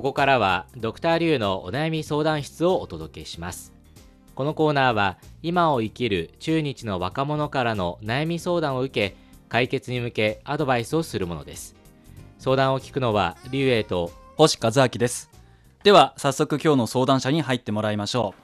ここからはドクターリュウのお悩み相談室をお届けします。このコーナーは今を生きる中日の若者からの悩み相談を受け解決に向けアドバイスをするものです。相談を聞くのはリュウエイと星和明です。では早速今日の相談者に入ってもらいましょ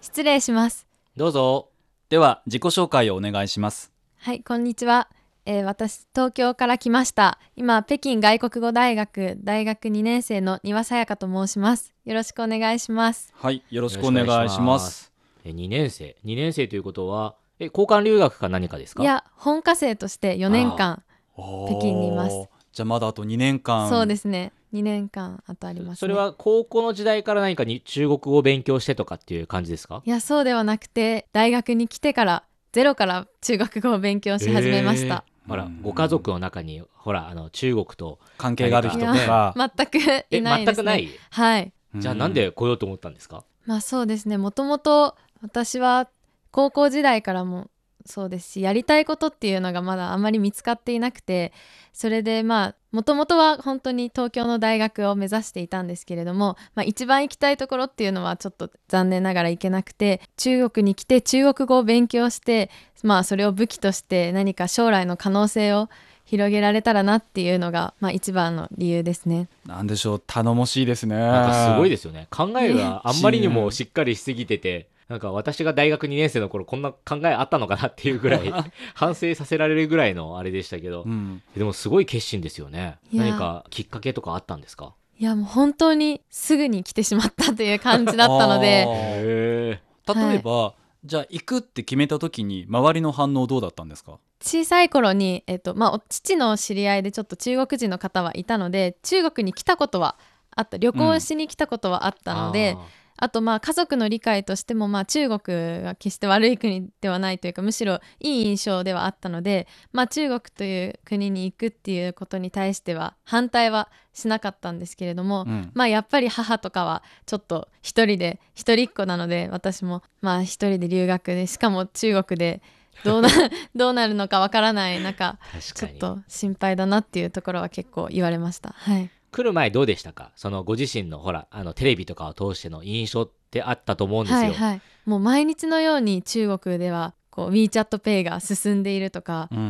失礼します。どうぞ。うでは自己紹介をお願いします。はいこんにちは、えー私東京から来ました。今北京外国語大学大学2年生の庭さやかと申します。よろしくお願いします。はいよろしくお願いします。え2年生。2年生ということはえ交換留学か何かですか？いや本科生として4年間北京にいます。じゃあまだあと2年間。そうですね。2年間あとあります、ね、それは高校の時代から何かに中国語を勉強してとかっていう感じですか？いやそうではなくて大学に来てからゼロから中国語を勉強し始めました、ほらうん。ご家族の中にほらあの中国と関係がある人とか。全くえいないですね。全くない？はい。じゃあなんで来ようと思ったんですか？まあそうですね。もともと私は高校時代からもそうですしやりたいことっていうのがまだあまり見つかっていなくてそれでまあもともとは本当に東京の大学を目指していたんですけれども、まあ、一番行きたいところっていうのはちょっと残念ながら行けなくて中国に来て中国語を勉強してまあそれを武器として何か将来の可能性を広げられたらなっていうのが、まあ、一番の理由ですね。なんでしょう頼もしいですねなんかすごいですよね考えがあんまりにもしっかりしすぎててなんか私が大学2年生の頃こんな考えあったのかなっていうぐらい 反省させられるぐらいのあれでしたけどうん。でもすごい決心ですよね。何かきっかけとかあったんですか？いやもう本当にすぐに来てしまったという感じだったので。例えば、じゃあ行くって決めた時に周りの反応どうだったんですか？小さい頃に、えっとまあ、お父の知り合いでちょっと中国人の方はいたので中国に来たことはあった。旅行しに来たことはあったので、あとまあ家族の理解としてもまあ中国が決して悪い国ではないというかむしろいい印象ではあったので、まあ、中国という国に行くっていうことに対しては反対はしなかったんですけれども、うん。まあやっぱり母とかはちょっと一人で一人っ子なので私もまあ一人で留学でしかも中国でどうな どうなるのかわからない中ちょっと心配だなっていうところは結構言われました。はい来る前どうでしたか？そのご自身のほらあのテレビとかを通しての印象ってあったと思うんですよ、はいはい、もう毎日のように中国ではこう WeChatPay が進んでいるとか、ううん。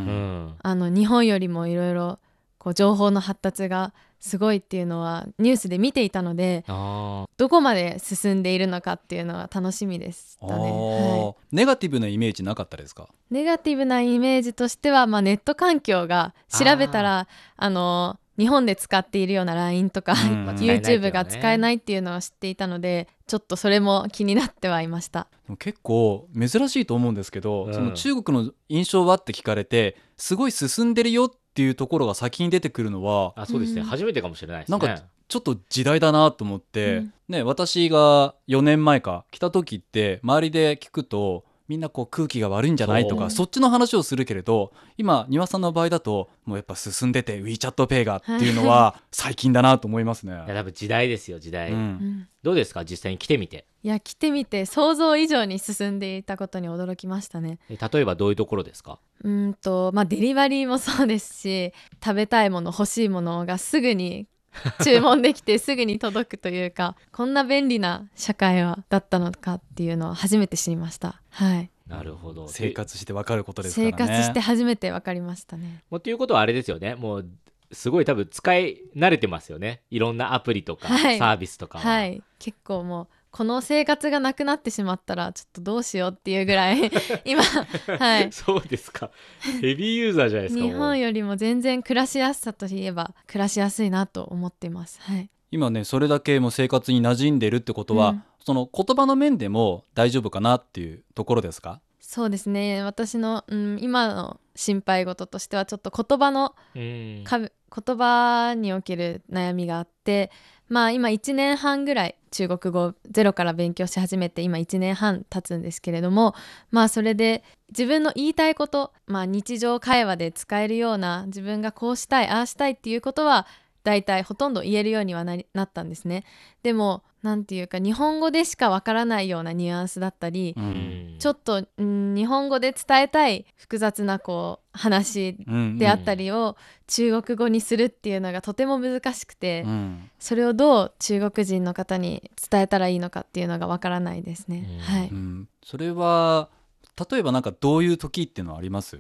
んあの日本よりもいろいろこう情報の発達がすごいっていうのはニュースで見ていたのであどこまで進んでいるのかっていうのは楽しみでしたね。はい。ネガティブなイメージなかったですか？ネガティブなイメージとしては、まあ、ネット環境が調べたらあの日本で使っているような LINE とか、うん YouTube が使えないっていうのを知っていたのでちょっとそれも気になってはいました。結構珍しいと思うんですけど、うん。その中国の印象はって聞かれてすごい進んでるよっていうところが先に出てくるのはあそうですね、うん。初めてかもしれないですね。なんかちょっと時代だなと思って、うん。ね、私が4年前か来た時って周りで聞くとみんなこう空気が悪いんじゃないとかそっちの話をするけれど今丹羽さんの場合だともうやっぱ進んでて WeChatPay がっていうのは 最近だなと思いますね。いや多分時代ですよ時代、うんうん。どうですか？実際に来てみて。いや来てみて想像以上に進んでいたことに驚きましたね。え例えばどういうところですか？うーんとまあデリバリーもそうですし食べたいもの欲しいものがすぐに 注文できてすぐに届くというかこんな便利な社会はだったのかっていうのは初めて知りました。はい、なるほど。生活してわかることですから生ね。活して初めて分かりましたね。もうっていうことはあれですよね。もうすごい多分使い慣れてますよね。いろんなアプリとか、はい。サービスとかは、はい。結構もうこの生活がなくなってしまったらちょっとどうしようっていうぐらい 今はい。そうですか。ヘビーユーザーじゃないですか日もう。本よりも全然暮らしやすさといえば暮らしやすいなと思っています。はい。今ねそれだけもう生活に馴染んでるってことは、うん。その言葉の面でも大丈夫かなっていうところですか？そうですね。私の、うん、今の心配事としてはちょっと言葉のうん。か言葉における悩みがあってまあ今1年半ぐらい中国語ゼロから勉強し始めて今1年半経つんですけれどもまあそれで自分の言いたいこと、まあ、日常会話で使えるような自分がこうしたいああしたいっていうことは大体ほとんど言えるようにはなったんですね。でもなんていうか日本語でしかわからないようなニュアンスだったり、ううん。んちょっと、うん、日本語で伝えたい複雑なこう話であったりを中国語にするっていうのがとても難しくて、うん。それをどう中国人の方に伝えたらいいのかっていうのがわからないですね。うん。はい、うん。それは例えばなんかどういう時っていうのはあります？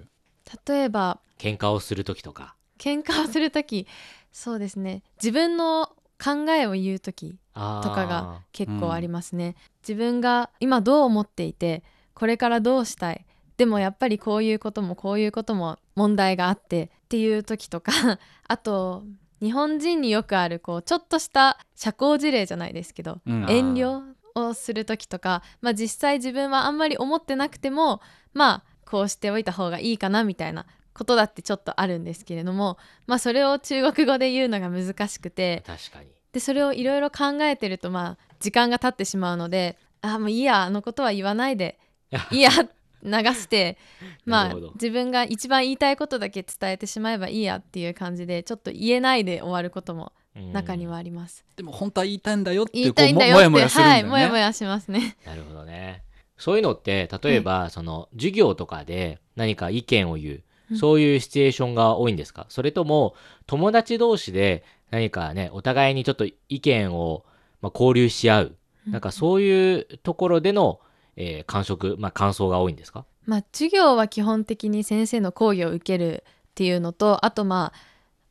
例えば喧嘩をする時とか。喧嘩をする時そうですね。自分の考えを言う時とかが結構ありますね、自分が今どう思っていてこれからどうしたいでもやっぱりこういうこともこういうことも問題があってっていう時とか あと日本人によくあるこうちょっとした社交辞令じゃないですけど、うん。遠慮をする時とか、まあ、実際自分はあんまり思ってなくてもまあこうしておいた方がいいかなみたいなことだってちょっとあるんですけれども、まあ、それを中国語で言うのが難しくて確かに。でそれをいろいろ考えてるとまあ時間が経ってしまうのであもういいやあのことは言わないで いいや流して まあ自分が一番言いたいことだけ伝えてしまえばいいやっていう感じでちょっと言えないで終わることも中にはあります。でも本当は言いたいんだよって言いたいんだよってこうももやもやするんだはいもやもやしますね。なるほどね。そういうのって例えば、その授業とかで何か意見を言う、うんそういうシチュエーションが多いんですか？それとも友達同士で何かねお互いにちょっと意見を、まあ、交流し合う。なんかそういうところでの、えー感触、まあ、感想が多いんですか？まあ、授業は基本的に先生の講義を受けるっていうのとあとまあ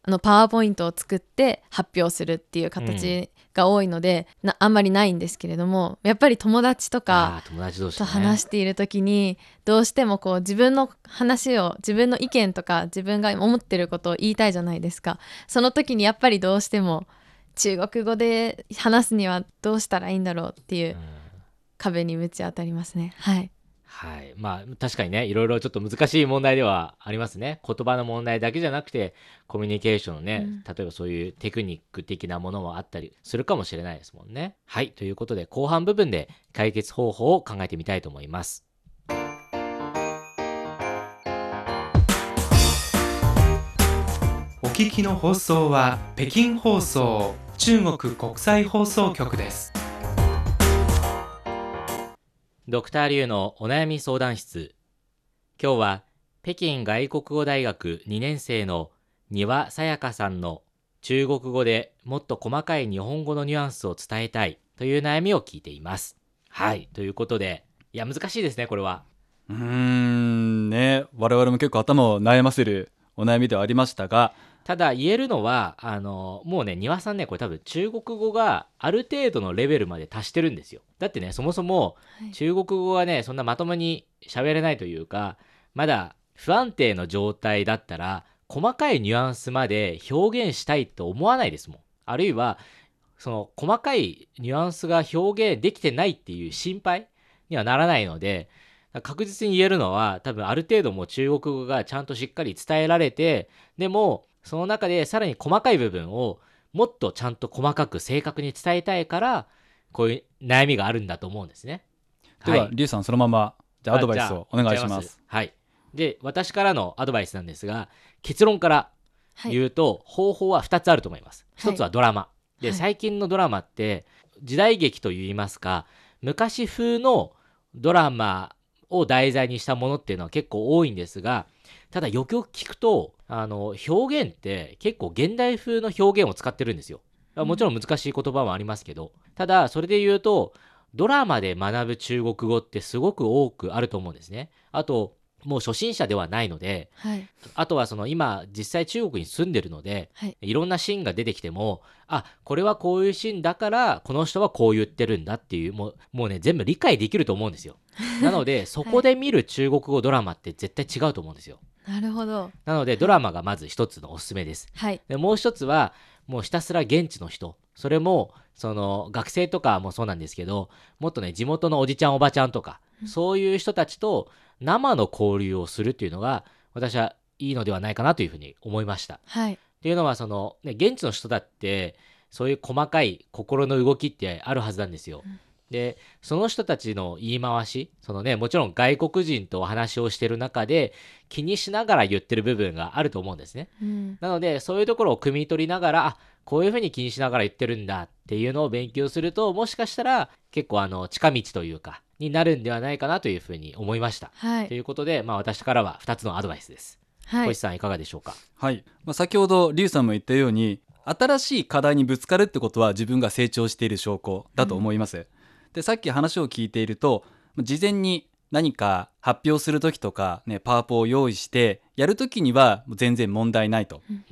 あのパワーポイントを作って発表するっていう形が多いので、なあんまりないんですけれどもやっぱり友達とかと話している時にどうしてもこう自分の話を自分の意見とか自分が思ってることを言いたいじゃないですか。その時にやっぱりどうしても中国語で話すにはどうしたらいいんだろうっていううん。壁にぶち当たりますね。はいはい。まあ、確かにね、いろいろちょっと難しい問題ではありますね。言葉の問題だけじゃなくて、コミュニケーションのね、うん例えばそういうテクニック的なものもあったりするかもしれないですもんね。はい。ということで、後半部分で解決方法を考えてみたいと思います。お聞きの放送は北京放送中国国際放送局ですドクターリュウのお悩み相談室。今日は、北京外国語大学2年生の丹羽さやかさんの中国語でもっと細かい日本語のニュアンスを伝えたいという悩みを聞いています。はい。ということで、いや、難しいですね、これは。うーんね我々も結構頭を悩ませるお悩みではありましたがただ言えるのは、あの、もうね、丹羽さんね、これ多分中国語がある程度のレベルまで達してるんですよ。だってね、そもそもはい中国語はね、そんなまともに喋れないというか、まだ不安定の状態だったら、細かいニュアンスまで表現したいと思わないですもん。あるいは、その細かいニュアンスが表現できてないっていう心配にはならないので、確実に言えるのは多分ある程度もう中国語がちゃんとしっかり伝えられてでもその中でさらに細かい部分をもっとちゃんと細かく正確に伝えたいからこういう悩みがあるんだと思うんですね。では、リュウさんそのままじゃあアドバイスをお願いします。はい。で、私からのアドバイスなんですが、結論からはい言うと、方法は2つあると思います。はい1つはドラマ。で、はい最近のドラマって、時代劇といいますか、昔風のドラマを題材にしたものっていうのは結構多いんですが、ただよくよく聞くと、あの、表現って結構現代風の表現を使ってるんですよ。もちろん難しい言葉もありますけど、ただそれで言うと、ドラマで学ぶ中国語ってすごく多くあると思うんですね。あと、もう初心者ではないので、はいあとはその今実際中国に住んでるので、はいいろんなシーンが出てきても、あ、これはこういうシーンだから、この人はこう言ってるんだっていう、もうもうね、全部理解できると思うんですよ。なので、そこで見る中国語ドラマって絶対違うと思うんですよ。なるほどなので、ドラマがまず一つのおすすめです。はいでもう一つは、もうひたすら現地の人。それも、その学生とかもそうなんですけど、もっとね、地元のおじちゃんおばちゃんとか、そういう人たちと生の交流をするっていうのが、私はいいのではないかなというふうに思いました。はいっていうのは、その、ね、現地の人だって、そういう細かい心の動きってあるはずなんですよ。でその人たちの言い回しそのねもちろん外国人とお話をしてる中で気にしながら言ってる部分があると思うんですね。うん。なのでそういうところを汲み取りながらあこういうふうに気にしながら言ってるんだっていうのを勉強するともしかしたら結構あの近道というかになるんではないかなというふうに思いました、はい。ということで、まあ、私からは2つのアドバイスです。はい。小石さんいかがでしょうか？はい、まあ、先ほどリュウさんも言ったように新しい課題にぶつかるってことは自分が成長している証拠だと思います、でさっき話を聞いていると事前に何か発表する時とか、ね、パワポを用意してやる時にはもう全然問題ないと。うん。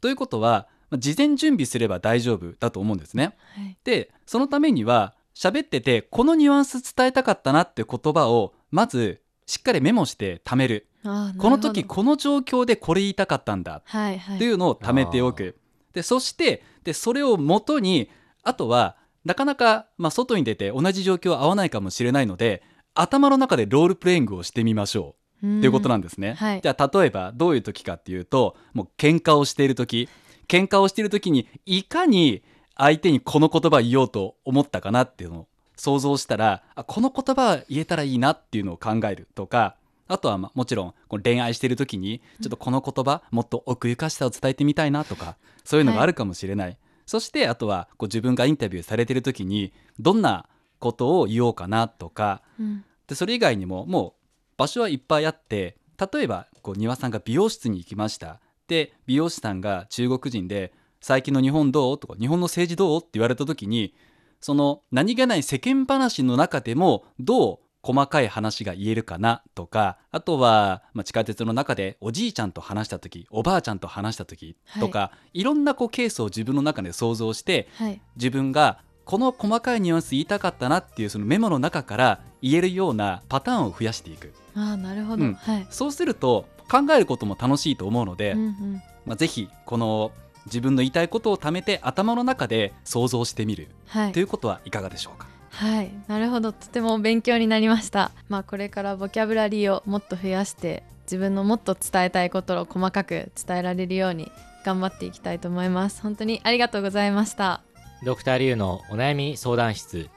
ということはまあ事前準備すれば大丈夫だと思うんですね。はい。でそのためには喋っててこのニュアンス伝えたかったなって言葉をまずしっかりメモして貯める。この時この状況でこれ言いたかったんだ。はいはい。っていうのを貯めておく。でそしてでそれをもとにあとはなかなか、まあ、外に出て同じ状況は合わないかもしれないので頭の中でロールプレイングをしてみましょう。っていうことなんですね。はい。じゃあ例えばどういう時かっていうともう喧嘩をしている時。喧嘩をしている時にいかに相手にこの言葉を言おうと思ったかなっていうのを想像したらあこの言葉は言えたらいいなっていうのを考えるとかあとはまあもちろんこの恋愛している時にちょっとこの言葉もっと奥ゆかしさを伝えてみたいなとかそういうのがあるかもしれない、そしてあとはこう自分がインタビューされている時にどんなことを言おうかなとかうんでそれ以外にももう場所はいっぱいあって例えばこう庭さんが美容室に行きましたで美容師さんが中国人で「最近の日本どう?」とか「日本の政治どう?」って言われた時にその何気ない世間話の中でもどう細かい話が言えるかな？とかあとは、まあ、地下鉄の中でおじいちゃんと話した時おばあちゃんと話した時とか、い、ろんなこうケースを自分の中で想像してはい。自分がこの細かいニュアンス言いたかったなっていうそのメモの中から言えるようなパターンを増やしていく。あーなるほど、うん。はい。そうすると考えることも楽しいと思うので、うんうん。まあ、ぜひこの自分の言いたいことを貯めて頭の中で想像してみる。はい。ということはいかがでしょうか？はいなるほど。とても勉強になりました。まあこれからボキャブラリーをもっと増やして自分のもっと伝えたいことを細かく伝えられるように頑張っていきたいと思います。本当にありがとうございました。ドクターリュウのお悩み相談室。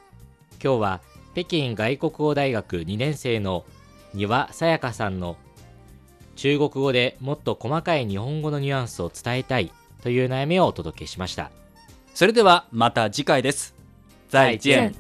今日は北京外国語大学2年生の丹羽さやかさんの中国語でもっと細かい日本語のニュアンスを伝えたいという悩みをお届けしました。それではまた次回です。再见